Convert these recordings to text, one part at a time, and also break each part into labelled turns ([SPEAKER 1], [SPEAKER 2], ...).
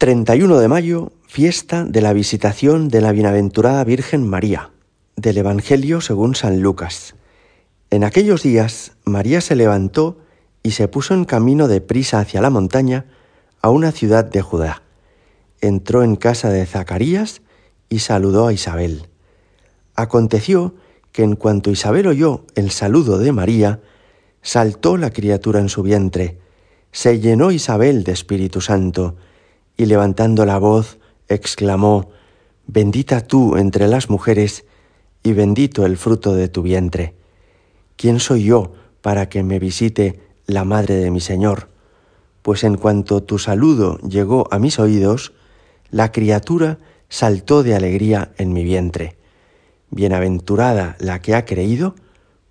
[SPEAKER 1] 31 de mayo, fiesta de la visitación de la bienaventurada Virgen María, del Evangelio según San Lucas. En aquellos días, María se levantó y se puso en camino de prisa hacia la montaña a una ciudad de Judá. Entró en casa de Zacarías y saludó a Isabel. Aconteció que en cuanto Isabel oyó el saludo de María, saltó la criatura en su vientre, se llenó Isabel de Espíritu Santo, y levantando la voz, exclamó, Bendita tú entre las mujeres, y bendito el fruto de tu vientre. ¿Quién soy yo para que me visite la madre de mi Señor? Pues en cuanto tu saludo llegó a mis oídos, la criatura saltó de alegría en mi vientre. Bienaventurada la que ha creído,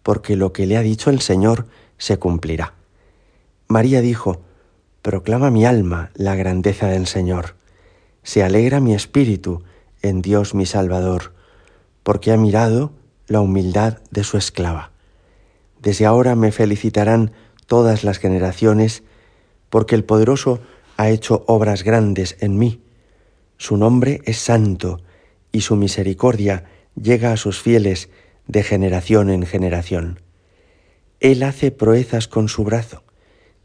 [SPEAKER 1] porque lo que le ha dicho el Señor se cumplirá. María dijo, Proclama mi alma la grandeza del Señor. Se alegra mi espíritu en Dios mi Salvador, porque ha mirado la humildad de su esclava. Desde ahora me felicitarán todas las generaciones, porque el poderoso ha hecho obras grandes en mí. Su nombre es santo, y su misericordia llega a sus fieles de generación en generación. Él hace proezas con su brazo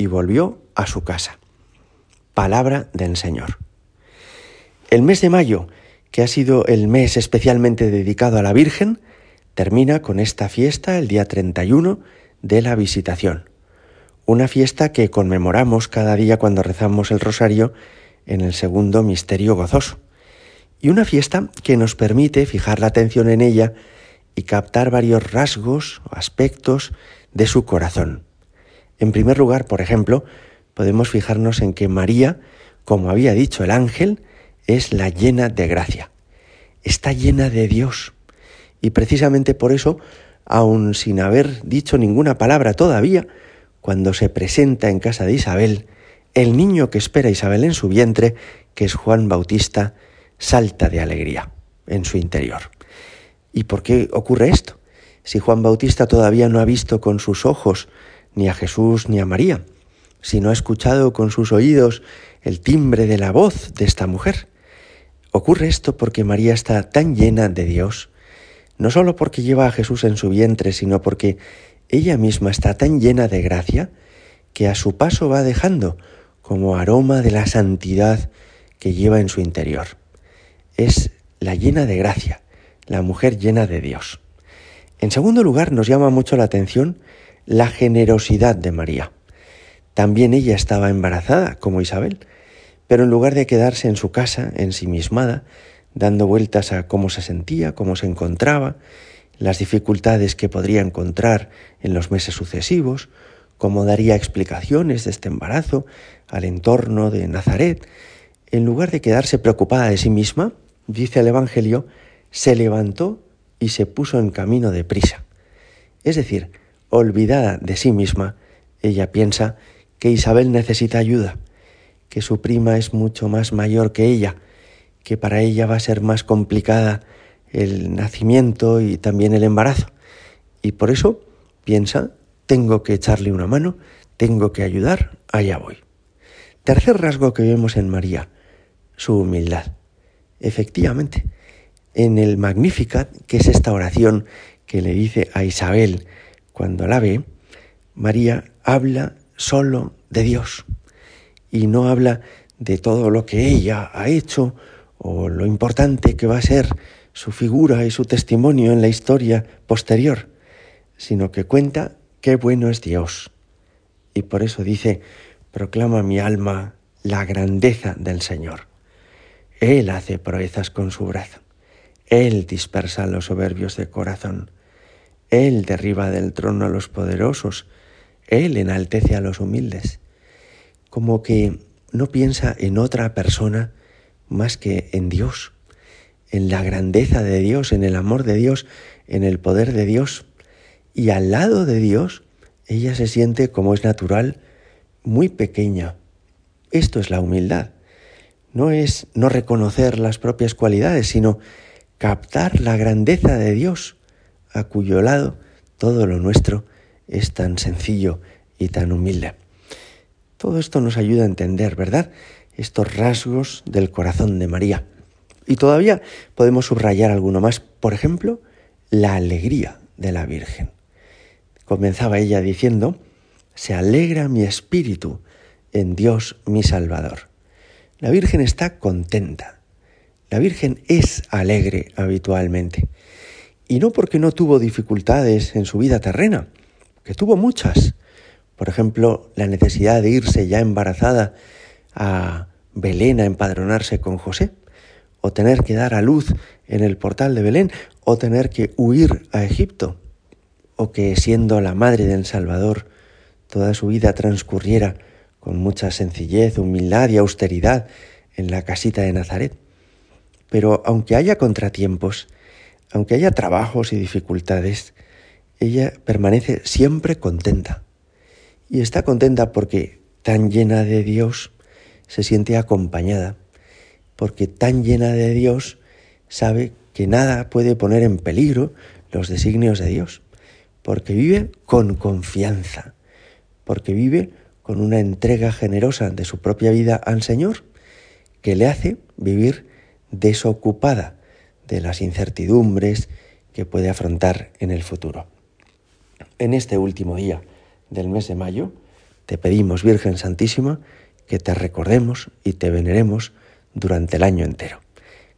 [SPEAKER 1] y volvió a su casa. Palabra del Señor. El mes de mayo, que ha sido el mes especialmente dedicado a la Virgen, termina con esta fiesta el día 31 de la Visitación, una fiesta que conmemoramos cada día cuando rezamos el rosario en el segundo misterio gozoso, y una fiesta que nos permite fijar la atención en ella y captar varios rasgos o aspectos de su corazón. En primer lugar, por ejemplo, podemos fijarnos en que María, como había dicho el ángel, es la llena de gracia. Está llena de Dios. Y precisamente por eso, aun sin haber dicho ninguna palabra todavía, cuando se presenta en casa de Isabel, el niño que espera Isabel en su vientre, que es Juan Bautista, salta de alegría en su interior. ¿Y por qué ocurre esto? Si Juan Bautista todavía no ha visto con sus ojos ni a Jesús ni a María, sino ha escuchado con sus oídos el timbre de la voz de esta mujer. Ocurre esto porque María está tan llena de Dios, no solo porque lleva a Jesús en su vientre, sino porque ella misma está tan llena de gracia que a su paso va dejando como aroma de la santidad que lleva en su interior. Es la llena de gracia, la mujer llena de Dios. En segundo lugar, nos llama mucho la atención la generosidad de María. También ella estaba embarazada, como Isabel, pero en lugar de quedarse en su casa, ensimismada, dando vueltas a cómo se sentía, cómo se encontraba, las dificultades que podría encontrar en los meses sucesivos, cómo daría explicaciones de este embarazo al entorno de Nazaret, en lugar de quedarse preocupada de sí misma, dice el Evangelio, se levantó y se puso en camino de prisa. Es decir, olvidada de sí misma, ella piensa que Isabel necesita ayuda, que su prima es mucho más mayor que ella, que para ella va a ser más complicada el nacimiento y también el embarazo. Y por eso piensa, tengo que echarle una mano, tengo que ayudar, allá voy. Tercer rasgo que vemos en María, su humildad. Efectivamente, en el Magnificat, que es esta oración que le dice a Isabel, cuando la ve, María habla solo de Dios y no habla de todo lo que ella ha hecho o lo importante que va a ser su figura y su testimonio en la historia posterior, sino que cuenta qué bueno es Dios. Y por eso dice, proclama mi alma la grandeza del Señor. Él hace proezas con su brazo. Él dispersa los soberbios de corazón. Él derriba del trono a los poderosos, Él enaltece a los humildes. Como que no piensa en otra persona, más que en Dios, en la grandeza de Dios, en el amor de Dios, en el poder de Dios. Y al lado de Dios, ella se siente, como es natural, muy pequeña. Esto es la humildad. No es no reconocer las propias cualidades, sino captar la grandeza de Dios, a cuyo lado todo lo nuestro es tan sencillo y tan humilde. Todo esto nos ayuda a entender, ¿verdad? Estos rasgos del corazón de María. Y todavía podemos subrayar alguno más. Por ejemplo, la alegría de la Virgen. Comenzaba ella diciendo, se alegra mi espíritu en Dios mi Salvador. La Virgen está contenta. La Virgen es alegre habitualmente. Y no porque no tuvo dificultades en su vida terrena, que tuvo muchas. Por ejemplo, la necesidad de irse ya embarazada a Belén a empadronarse con José, o tener que dar a luz en el portal de Belén, o tener que huir a Egipto, o que siendo la madre del Salvador toda su vida transcurriera con mucha sencillez, humildad y austeridad en la casita de Nazaret. Pero aunque haya contratiempos, aunque haya trabajos y dificultades, ella permanece siempre contenta. Y está contenta porque tan llena de Dios se siente acompañada, porque tan llena de Dios sabe que nada puede poner en peligro los designios de Dios, porque vive con confianza, porque vive con una entrega generosa de su propia vida al Señor, que le hace vivir desocupada de las incertidumbres que puede afrontar en el futuro. En este último día del mes de mayo, te pedimos, Virgen Santísima, que te recordemos y te veneremos durante el año entero.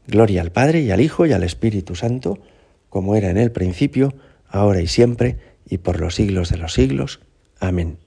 [SPEAKER 1] Gloria al Padre y al Hijo y al Espíritu Santo, como era en el principio, ahora y siempre, y por los siglos de los siglos. Amén.